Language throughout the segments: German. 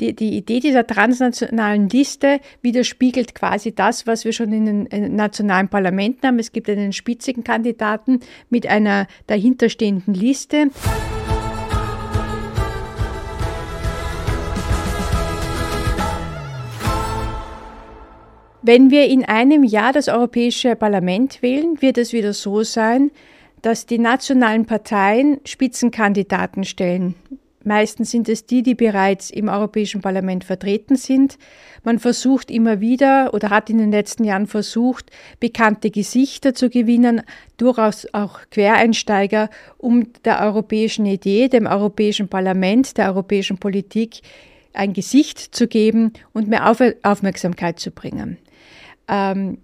die, die Idee dieser transnationalen Liste widerspiegelt quasi das, was wir schon in den nationalen Parlamenten haben. Es gibt einen spitzigen Kandidaten mit einer dahinterstehenden Liste. Wenn wir in einem Jahr das Europäische Parlament wählen, wird es wieder so sein, dass die nationalen Parteien Spitzenkandidaten stellen. Meistens sind es die, die bereits im Europäischen Parlament vertreten sind. Man versucht immer wieder oder hat in den letzten Jahren versucht, bekannte Gesichter zu gewinnen, durchaus auch Quereinsteiger, um der europäischen Idee, dem Europäischen Parlament, der europäischen Politik ein Gesicht zu geben und mehr Aufmerksamkeit zu bringen. Ähm,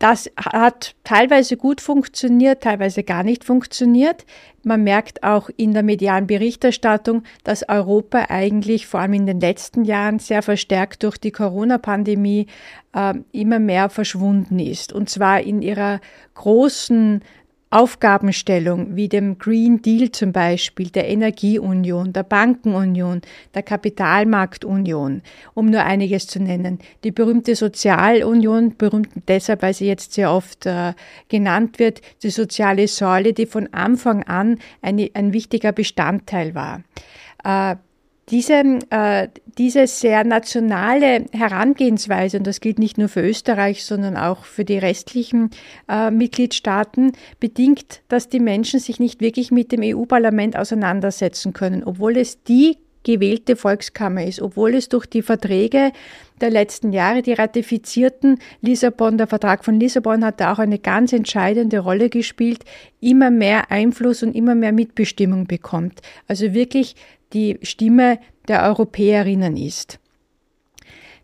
das hat teilweise gut funktioniert, teilweise gar nicht funktioniert. Man merkt auch in der medialen Berichterstattung, dass Europa eigentlich vor allem in den letzten Jahren sehr verstärkt durch die Corona-Pandemie äh, immer mehr verschwunden ist. Und zwar in ihrer großen Aufgabenstellung wie dem Green Deal zum Beispiel, der Energieunion, der Bankenunion, der Kapitalmarktunion, um nur einiges zu nennen. Die berühmte Sozialunion, berühmt deshalb, weil sie jetzt sehr oft äh, genannt wird, die soziale Säule, die von Anfang an eine, ein wichtiger Bestandteil war. Äh, diese, äh, diese sehr nationale Herangehensweise, und das gilt nicht nur für Österreich, sondern auch für die restlichen äh, Mitgliedstaaten, bedingt, dass die Menschen sich nicht wirklich mit dem EU-Parlament auseinandersetzen können, obwohl es die gewählte Volkskammer ist, obwohl es durch die Verträge der letzten Jahre, die ratifizierten Lissabon, der Vertrag von Lissabon hat da auch eine ganz entscheidende Rolle gespielt, immer mehr Einfluss und immer mehr Mitbestimmung bekommt. Also wirklich die Stimme der Europäerinnen ist.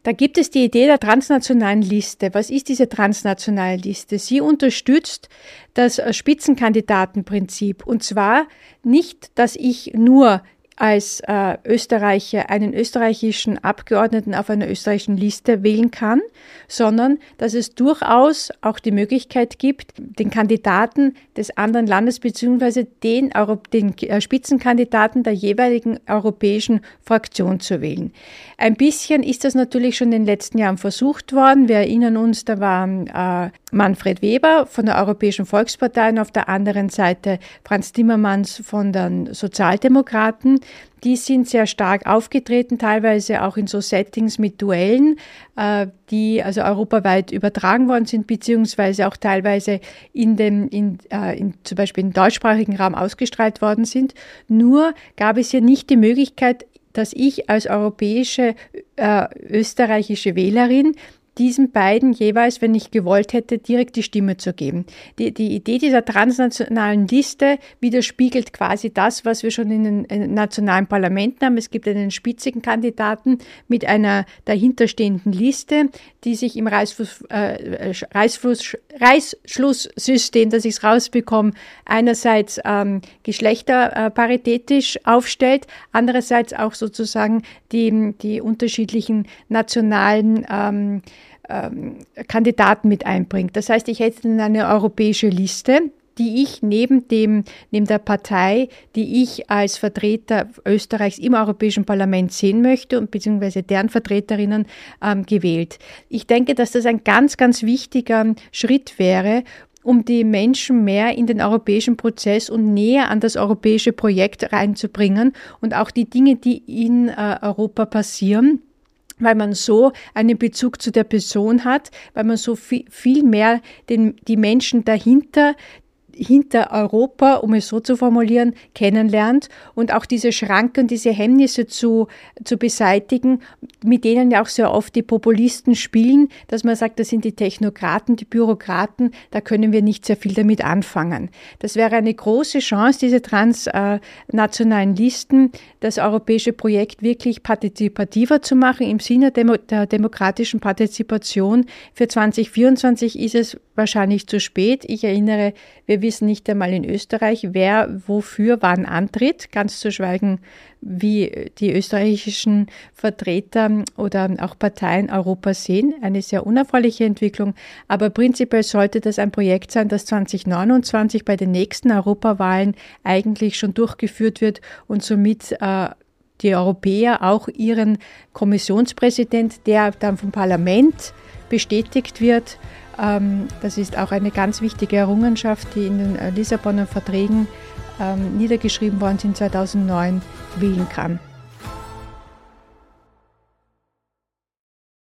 Da gibt es die Idee der transnationalen Liste. Was ist diese transnationale Liste? Sie unterstützt das Spitzenkandidatenprinzip. Und zwar nicht, dass ich nur als äh, Österreicher einen österreichischen Abgeordneten auf einer österreichischen Liste wählen kann, sondern dass es durchaus auch die Möglichkeit gibt, den Kandidaten des anderen Landes beziehungsweise den, Euro den äh, Spitzenkandidaten der jeweiligen europäischen Fraktion zu wählen. Ein bisschen ist das natürlich schon in den letzten Jahren versucht worden. Wir erinnern uns, da war äh, Manfred Weber von der Europäischen Volkspartei und auf der anderen Seite Franz Timmermans von den Sozialdemokraten. Die sind sehr stark aufgetreten, teilweise auch in so Settings mit Duellen, äh, die also europaweit übertragen worden sind, beziehungsweise auch teilweise in dem, in, äh, in, zum Beispiel im deutschsprachigen Raum ausgestrahlt worden sind. Nur gab es hier nicht die Möglichkeit, dass ich als europäische äh, österreichische Wählerin diesen beiden jeweils, wenn ich gewollt hätte, direkt die Stimme zu geben. Die, die Idee dieser transnationalen Liste widerspiegelt quasi das, was wir schon in den nationalen Parlamenten haben. Es gibt einen spitzigen Kandidaten mit einer dahinterstehenden Liste, die sich im Reißfluss, äh, Reißfluss, Reißschlusssystem, dass ich es rausbekomme, einerseits ähm, geschlechterparitätisch aufstellt, andererseits auch sozusagen die, die unterschiedlichen nationalen ähm, ähm, Kandidaten mit einbringt. Das heißt, ich hätte eine europäische Liste, die ich neben dem, neben der Partei, die ich als Vertreter Österreichs im Europäischen Parlament sehen möchte und beziehungsweise deren Vertreterinnen ähm, gewählt. Ich denke, dass das ein ganz, ganz wichtiger Schritt wäre, um die Menschen mehr in den europäischen Prozess und näher an das europäische Projekt reinzubringen und auch die Dinge, die in äh, Europa passieren, weil man so einen Bezug zu der Person hat, weil man so viel, viel mehr den, die Menschen dahinter, hinter Europa, um es so zu formulieren, kennenlernt und auch diese Schranken, diese Hemmnisse zu, zu beseitigen, mit denen ja auch sehr oft die Populisten spielen, dass man sagt, das sind die Technokraten, die Bürokraten, da können wir nicht sehr viel damit anfangen. Das wäre eine große Chance, diese transnationalen Listen, das europäische Projekt wirklich partizipativer zu machen im Sinne der demokratischen Partizipation. Für 2024 ist es wahrscheinlich zu spät. Ich erinnere, wir wissen nicht einmal in Österreich, wer wofür wann antritt, ganz zu schweigen, wie die österreichischen Vertreter oder auch Parteien Europa sehen. Eine sehr unerfreuliche Entwicklung. Aber prinzipiell sollte das ein Projekt sein, das 2029 bei den nächsten Europawahlen eigentlich schon durchgeführt wird und somit äh, die Europäer auch ihren Kommissionspräsident, der dann vom Parlament bestätigt wird. Ähm, das ist auch eine ganz wichtige Errungenschaft, die in den Lissabonner Verträgen ähm, niedergeschrieben worden sind 2009, wählen kann.